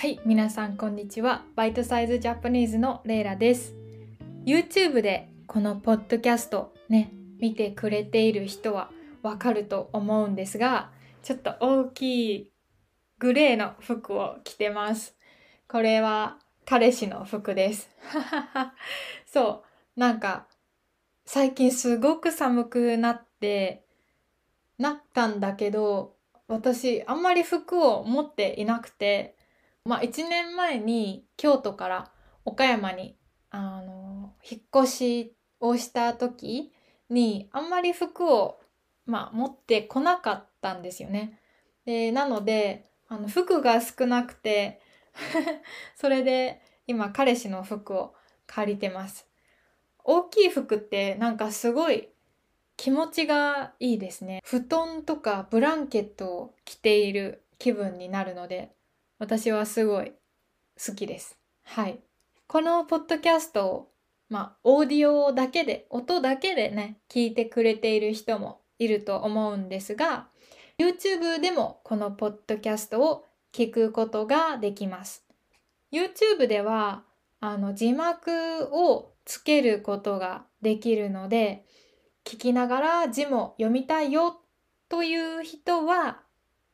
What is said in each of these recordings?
はい、皆さんこんにちは。バイトサイズジャパニーズのレイラです。YouTube でこのポッドキャストね、見てくれている人はわかると思うんですが、ちょっと大きいグレーの服を着てます。これは彼氏の服です。そう、なんか最近すごく寒くなって、なったんだけど、私あんまり服を持っていなくて、まあ1年前に京都から岡山にあの引っ越しをした時にあんまり服を、まあ、持ってこなかったんですよね。でなのであの服が少なくて それで今彼氏の服を借りてます。大きい服ってなんかすごい気持ちがいいですね。布団とかブランケットを着ている気分になるので私はすごい好きです。はい。このポッドキャストを、まあ、オーディオだけで、音だけでね、聞いてくれている人もいると思うんですが、YouTube でもこのポッドキャストを聞くことができます。YouTube では、あの、字幕をつけることができるので、聞きながら字も読みたいよという人は、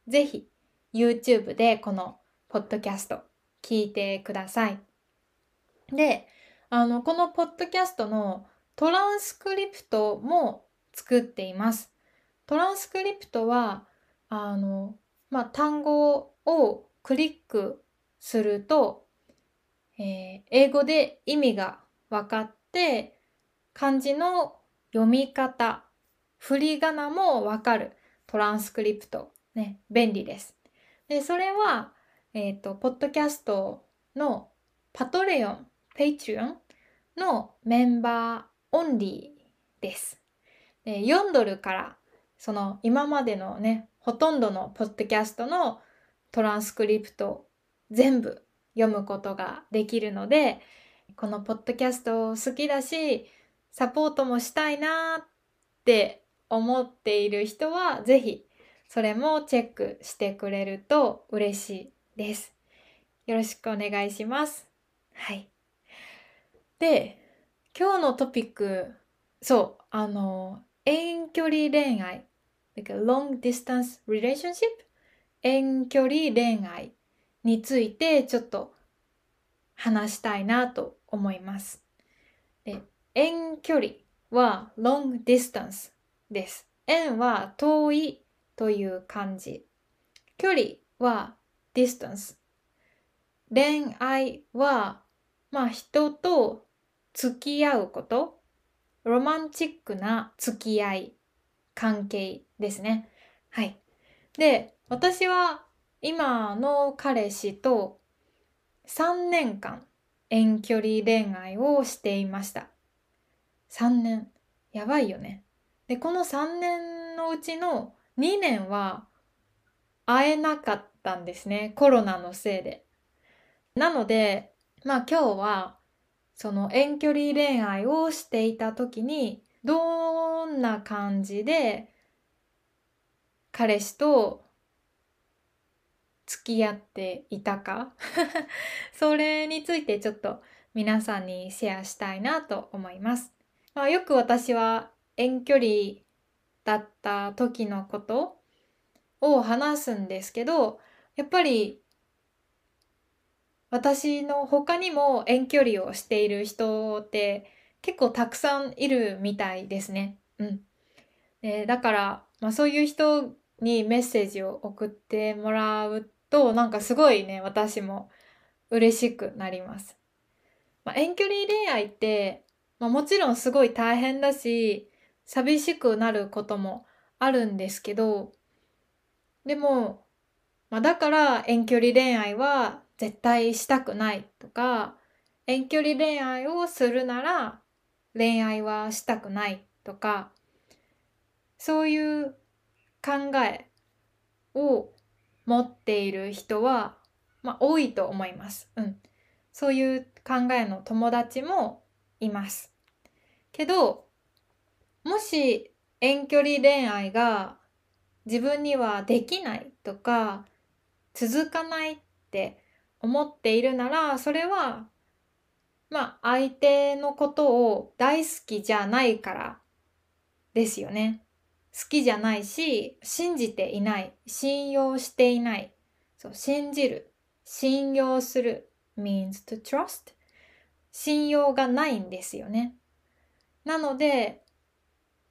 ぜひ YouTube でこのポッドキャスト聞いてください。で、あの、このポッドキャストのトランスクリプトも作っています。トランスクリプトは、あの、まあ、単語をクリックすると、えー英語で意味が分かって、漢字の読み方、振り仮名も分かるトランスクリプト。ね、便利です。で、それは、えっ、と、ポッドキャストのパトレオン、ペイトリオンのメンバーオンリーです。で4ドルから、その今までのね、ほとんどのポッドキャストのトランスクリプト全部読むことができるので、このポッドキャスト好きだし、サポートもしたいなって思っている人は、ぜひそれもチェックしてくれると嬉しいです。よろしくお願いします。はい。で、今日のトピック、そう、あの、遠距離恋愛、like、long distance relationship 遠距離恋愛についてちょっと話したいなと思います。で、遠距離は long distance です。遠は遠いという漢字。距離は distance。恋愛は、まあ人と付き合うこと。ロマンチックな付き合い、関係ですね。はい。で、私は今の彼氏と3年間遠距離恋愛をしていました。3年。やばいよね。で、この3年のうちの2年は会えなかったんですね。コロナのせいで。なので、まあ今日はその遠距離恋愛をしていた時にどんな感じで彼氏と付き合っていたか それについてちょっと皆さんにシェアしたいなと思います。まあ、よく私は遠距離だった時のことを話すんですけどやっぱり私の他にも遠距離をしている人って結構たくさんいるみたいですね。うん。でだから、まあ、そういう人にメッセージを送ってもらうとなんかすごいね私も嬉しくなります。まあ、遠距離恋愛って、まあ、もちろんすごい大変だし寂しくなることもあるんですけどでも、まあ、だから遠距離恋愛は絶対したくないとか遠距離恋愛をするなら恋愛はしたくないとかそういう考えを持っている人は、まあ、多いと思います。うん。そういう考えの友達もいます。けど、もし遠距離恋愛が自分にはできないとか続かないって思っているなら、それは、まあ、相手のことを大好きじゃないからですよね。好きじゃないし、信じていない、信用していない。そう、信じる、信用する means to trust 信用がないんですよね。なので、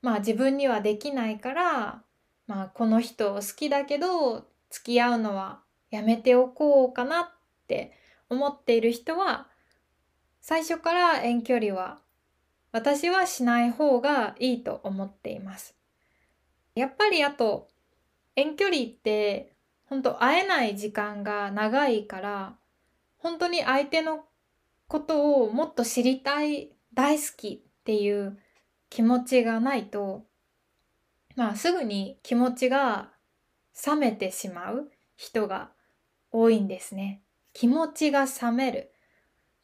まあ自分にはできないから、まあこの人好きだけど付き合うのはやめておこうかなって思っている人は最初から遠距離は私はしない方がいいと思っています。やっぱりあと遠距離って本当会えない時間が長いから本当に相手のことをもっと知りたい大好きっていう気持ちがないとまあすぐに気持ちが冷めてしまう人が多いんですね。気持ちが冷める。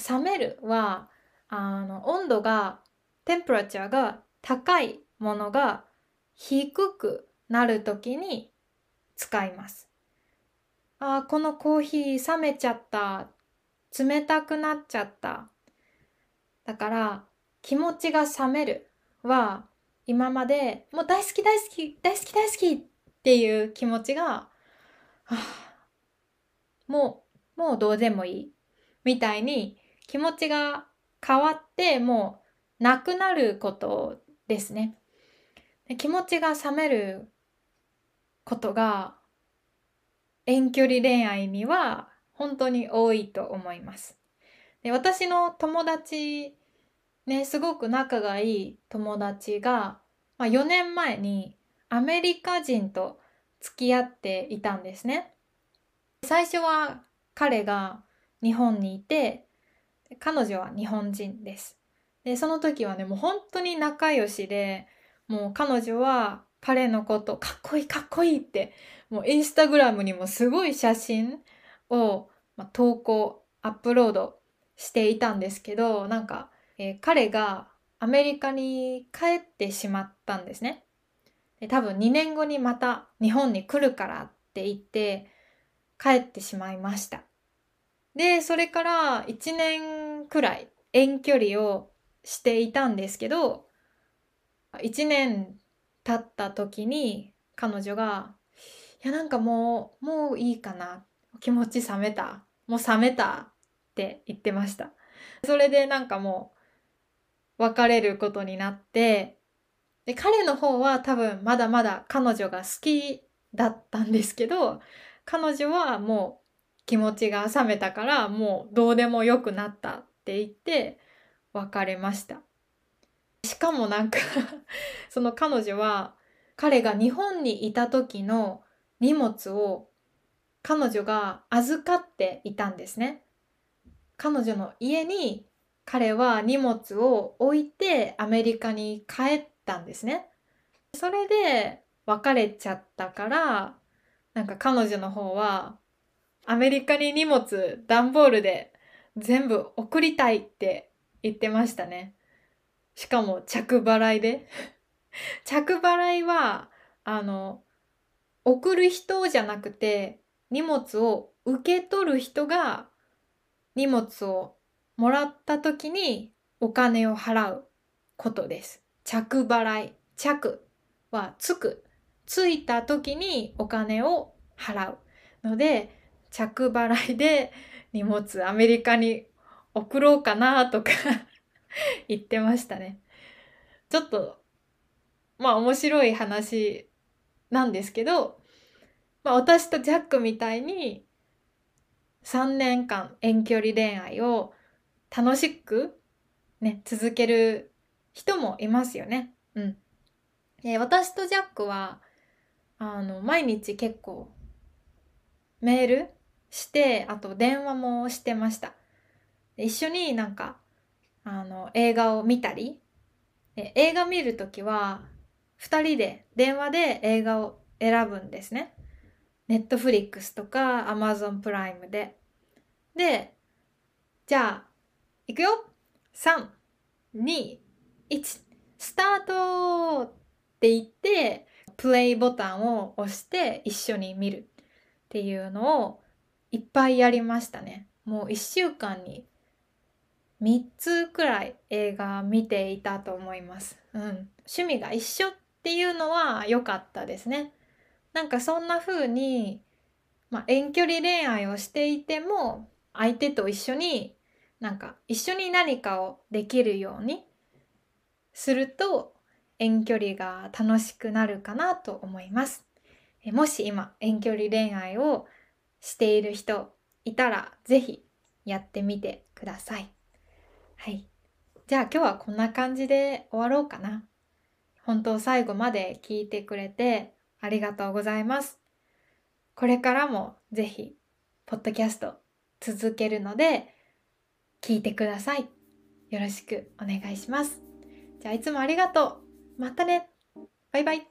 冷めるはあの温度がテンプラチャーが高いものが低くなる時に使います。あこのコーヒー冷めちゃった。冷たくなっちゃった。だから気持ちが冷めるは今までもう大好き大好き大好き大好きっていう気持ちが、はあ、もうもうどうでもいいみたいに気持ちが変わってもうなくなることですね。気持ちが冷めることが遠距離恋愛には本当に多いと思います。で私の友達ねすごく仲がいい友達が、まあ、4年前にアメリカ人と付き合っていたんですね。最初は彼が日本にいて彼女は日本人です。でその時はねもう本当に仲良しでもう彼女は彼のことかっこいいかっこいいってもうインスタグラムにもすごい写真を、ま、投稿アップロードしていたんですけどなんか、えー、彼がアメリカに帰ってしまったんですね。で多分2年後にまた日本に来るからって言って帰ってしまいました。でそれから1年くらい遠距離をしていたんですけど1年経った時に彼女が「いやなんかもうもういいかな気持ち冷めたもう冷めた」って言ってましたそれでなんかもう別れることになってで彼の方は多分まだまだ彼女が好きだったんですけど彼女はもう気持ちが冷めたからもうどうでもよくなったって言って別れましたしかもなんか その彼女は彼が日本にいた時の荷物を彼女が預かっていたんですね。彼女の家に彼は荷物を置いてアメリカに帰ったんですね。それで別れちゃったからなんか彼女の方はアメリカに荷物段ボールで全部送りたいって言ってましたね。しかも着払いで 着払いは、あの、送る人じゃなくて、荷物を受け取る人が荷物をもらった時にお金を払うことです。着払い。着はつく。ついた時にお金を払う。ので、着払いで荷物アメリカに送ろうかなとか 言ってましたね。ちょっと、まあ面白い話なんですけど、まあ私とジャックみたいに3年間遠距離恋愛を楽しくね、続ける人もいますよね。うん。で私とジャックは、あの、毎日結構メールして、あと電話もしてました。一緒になんかあの映画を見たり映画見るときは2人で電話で映画を選ぶんですね。ネットフリックスとかアマゾンプライムで。で、じゃあ、いくよ !3、2、1、スタートって言って、プレイボタンを押して一緒に見るっていうのをいっぱいやりましたね。もう1週間に3つくらい映画見ていたと思います。うん。趣味が一緒っていうのは良かったですね。なんかそんな風に、まあ、遠距離恋愛をしていても相手と一緒になんか一緒に何かをできるようにすると遠距離が楽しくなるかなと思います。もし今遠距離恋愛をしている人いたらぜひやってみてください。はい。じゃあ今日はこんな感じで終わろうかな。本当最後まで聞いてくれてありがとうございます。これからもぜひ、ポッドキャスト続けるので、聞いてください。よろしくお願いします。じゃあいつもありがとう。またね。バイバイ。